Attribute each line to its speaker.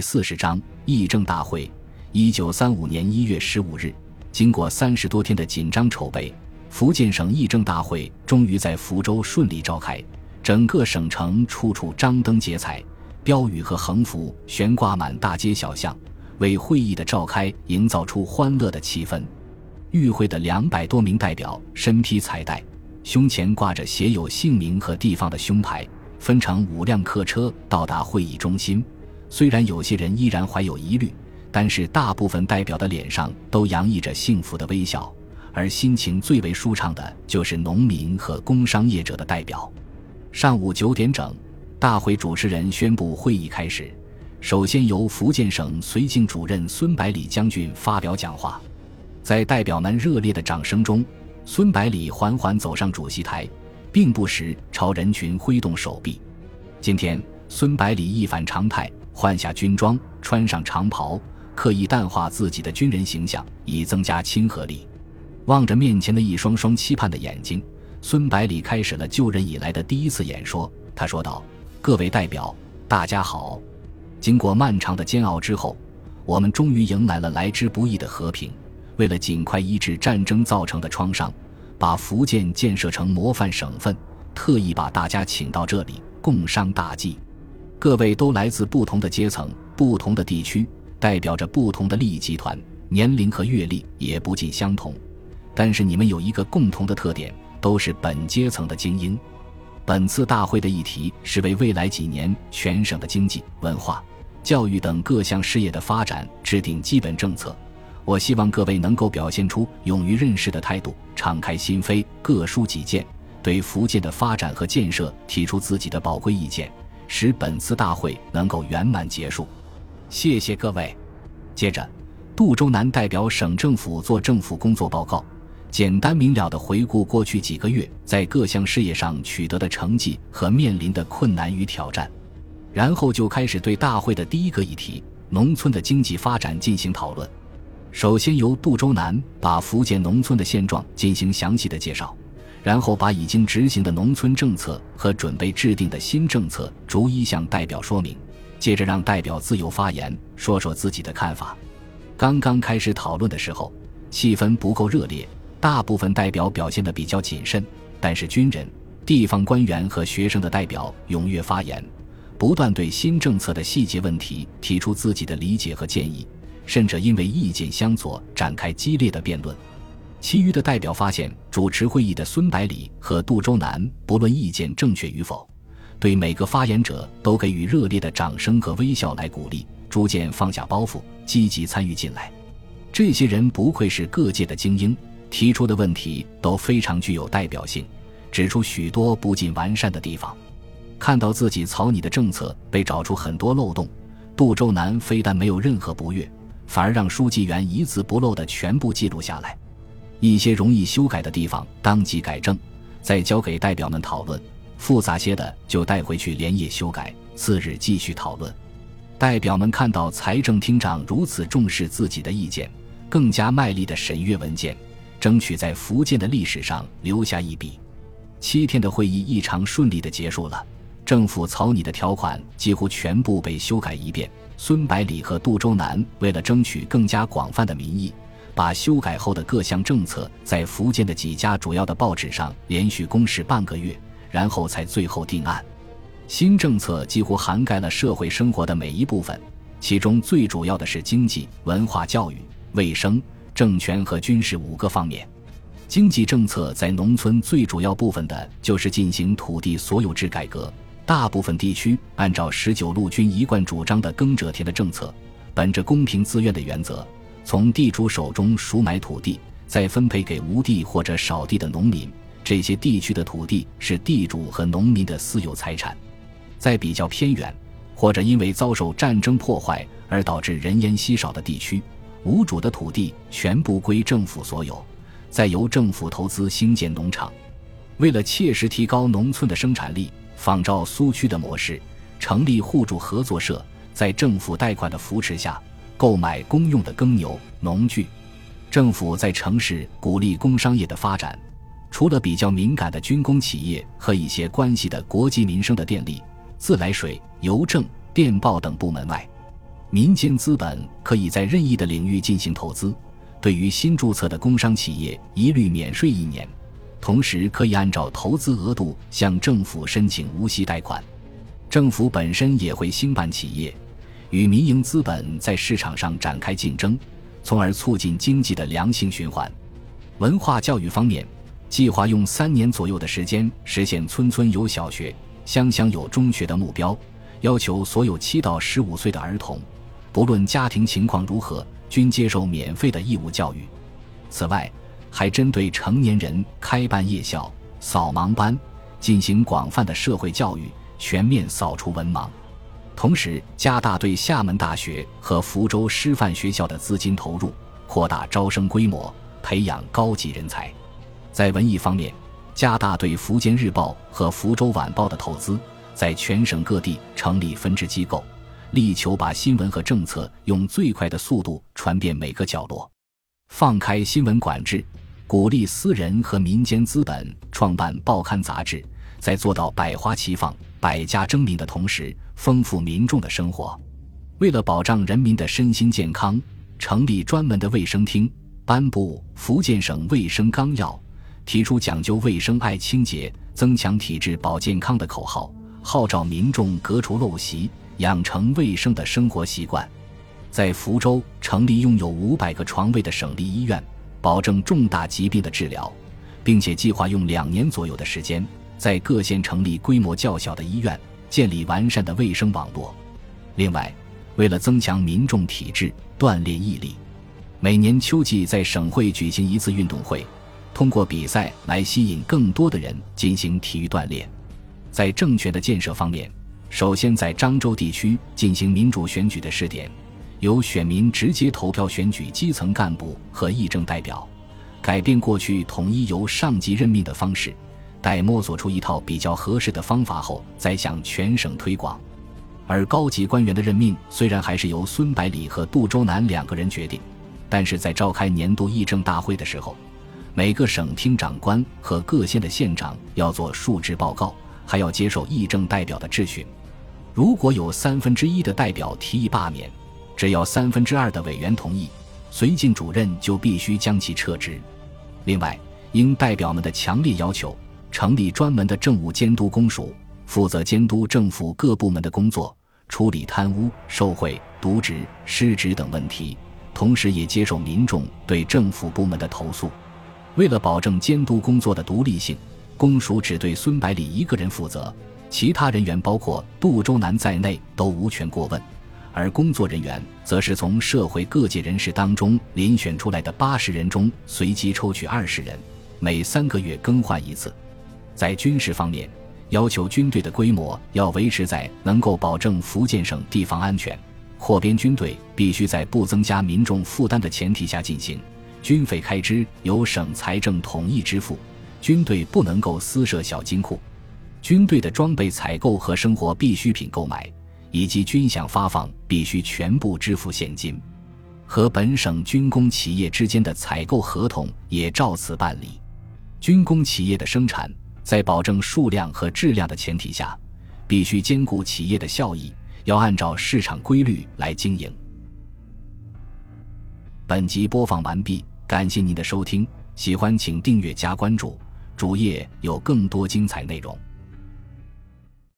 Speaker 1: 四十章议政大会。一九三五年一月十五日，经过三十多天的紧张筹备，福建省议政大会终于在福州顺利召开。整个省城处处张灯结彩，标语和横幅悬挂满大街小巷，为会议的召开营造出欢乐的气氛。与会的两百多名代表身披彩带，胸前挂着写有姓名和地方的胸牌，分成五辆客车到达会议中心。虽然有些人依然怀有疑虑，但是大部分代表的脸上都洋溢着幸福的微笑，而心情最为舒畅的就是农民和工商业者的代表。上午九点整，大会主持人宣布会议开始。首先由福建省绥靖主任孙百里将军发表讲话。在代表们热烈的掌声中，孙百里缓缓走上主席台，并不时朝人群挥动手臂。今天，孙百里一反常态，换下军装，穿上长袍，刻意淡化自己的军人形象，以增加亲和力。望着面前的一双双期盼的眼睛，孙百里开始了就任以来的第一次演说。他说道：“各位代表，大家好！经过漫长的煎熬之后，我们终于迎来了来之不易的和平。为了尽快医治战争造成的创伤，把福建建设成模范省份，特意把大家请到这里共商大计。各位都来自不同的阶层、不同的地区，代表着不同的利益集团，年龄和阅历也不尽相同。但是你们有一个共同的特点，都是本阶层的精英。本次大会的议题是为未来几年全省的经济、文化、教育等各项事业的发展制定基本政策。我希望各位能够表现出勇于认识的态度，敞开心扉，各抒己见，对福建的发展和建设提出自己的宝贵意见。使本次大会能够圆满结束，谢谢各位。接着，杜周南代表省政府做政府工作报告，简单明了地回顾过去几个月在各项事业上取得的成绩和面临的困难与挑战，然后就开始对大会的第一个议题——农村的经济发展进行讨论。首先由杜周南把福建农村的现状进行详细的介绍。然后把已经执行的农村政策和准备制定的新政策逐一向代表说明，接着让代表自由发言，说说自己的看法。刚刚开始讨论的时候，气氛不够热烈，大部分代表表现得比较谨慎。但是军人、地方官员和学生的代表踊跃发言，不断对新政策的细节问题提出自己的理解和建议，甚至因为意见相左展开激烈的辩论。其余的代表发现，主持会议的孙百里和杜周南不论意见正确与否，对每个发言者都给予热烈的掌声和微笑来鼓励，逐渐放下包袱，积极参与进来。这些人不愧是各界的精英，提出的问题都非常具有代表性，指出许多不尽完善的地方。看到自己草拟的政策被找出很多漏洞，杜周南非但没有任何不悦，反而让书记员一字不漏地全部记录下来。一些容易修改的地方当即改正，再交给代表们讨论；复杂些的就带回去连夜修改，次日继续讨论。代表们看到财政厅长如此重视自己的意见，更加卖力的审阅文件，争取在福建的历史上留下一笔。七天的会议异常顺利的结束了，政府草拟的条款几乎全部被修改一遍。孙百里和杜周南为了争取更加广泛的民意。把修改后的各项政策在福建的几家主要的报纸上连续公示半个月，然后才最后定案。新政策几乎涵盖了社会生活的每一部分，其中最主要的是经济、文化、教育、卫生、政权和军事五个方面。经济政策在农村最主要部分的就是进行土地所有制改革，大部分地区按照十九路军一贯主张的耕者田的政策，本着公平自愿的原则。从地主手中赎买土地，再分配给无地或者少地的农民。这些地区的土地是地主和农民的私有财产。在比较偏远，或者因为遭受战争破坏而导致人烟稀少的地区，无主的土地全部归政府所有，再由政府投资兴建农场。为了切实提高农村的生产力，仿照苏区的模式，成立互助合作社，在政府贷款的扶持下。购买公用的耕牛、农具，政府在城市鼓励工商业的发展。除了比较敏感的军工企业和一些关系的国计民生的电力、自来水、邮政、电报等部门外，民间资本可以在任意的领域进行投资，对于新注册的工商企业一律免税一年，同时可以按照投资额度向政府申请无息贷款。政府本身也会兴办企业，与民营资本在市场上展开竞争，从而促进经济的良性循环。文化教育方面，计划用三年左右的时间实现村村有小学、乡乡有中学的目标，要求所有七到十五岁的儿童。不论家庭情况如何，均接受免费的义务教育。此外，还针对成年人开办夜校、扫盲班，进行广泛的社会教育，全面扫除文盲。同时，加大对厦门大学和福州师范学校的资金投入，扩大招生规模，培养高级人才。在文艺方面，加大对《福建日报》和《福州晚报》的投资，在全省各地成立分支机构。力求把新闻和政策用最快的速度传遍每个角落，放开新闻管制，鼓励私人和民间资本创办报刊杂志，在做到百花齐放、百家争鸣的同时，丰富民众的生活。为了保障人民的身心健康，成立专门的卫生厅，颁布《福建省卫生纲要》，提出讲究卫生、爱清洁、增强体质、保健康的口号，号召民众革除陋习。养成卫生的生活习惯，在福州成立拥有五百个床位的省立医院，保证重大疾病的治疗，并且计划用两年左右的时间，在各县成立规模较小的医院，建立完善的卫生网络。另外，为了增强民众体质、锻炼毅力，每年秋季在省会举行一次运动会，通过比赛来吸引更多的人进行体育锻炼。在政权的建设方面。首先，在漳州地区进行民主选举的试点，由选民直接投票选举基层干部和议政代表，改变过去统一由上级任命的方式，待摸索出一套比较合适的方法后，再向全省推广。而高级官员的任命虽然还是由孙百里和杜周南两个人决定，但是在召开年度议政大会的时候，每个省厅长官和各县的县长要做述职报告，还要接受议政代表的质询。如果有三分之一的代表提议罢免，只要三分之二的委员同意，绥靖主任就必须将其撤职。另外，应代表们的强烈要求，成立专门的政务监督公署，负责监督政府各部门的工作，处理贪污、受贿、渎职、失职等问题，同时也接受民众对政府部门的投诉。为了保证监督工作的独立性，公署只对孙百里一个人负责。其他人员包括杜周南在内都无权过问，而工作人员则是从社会各界人士当中遴选出来的八十人中随机抽取二十人，每三个月更换一次。在军事方面，要求军队的规模要维持在能够保证福建省地方安全，扩编军队必须在不增加民众负担的前提下进行，军费开支由省财政统一支付，军队不能够私设小金库。军队的装备采购和生活必需品购买，以及军饷发放，必须全部支付现金。和本省军工企业之间的采购合同也照此办理。军工企业的生产，在保证数量和质量的前提下，必须兼顾企业的效益，要按照市场规律来经营。本集播放完毕，感谢您的收听，喜欢请订阅加关注，主页有更多精彩内容。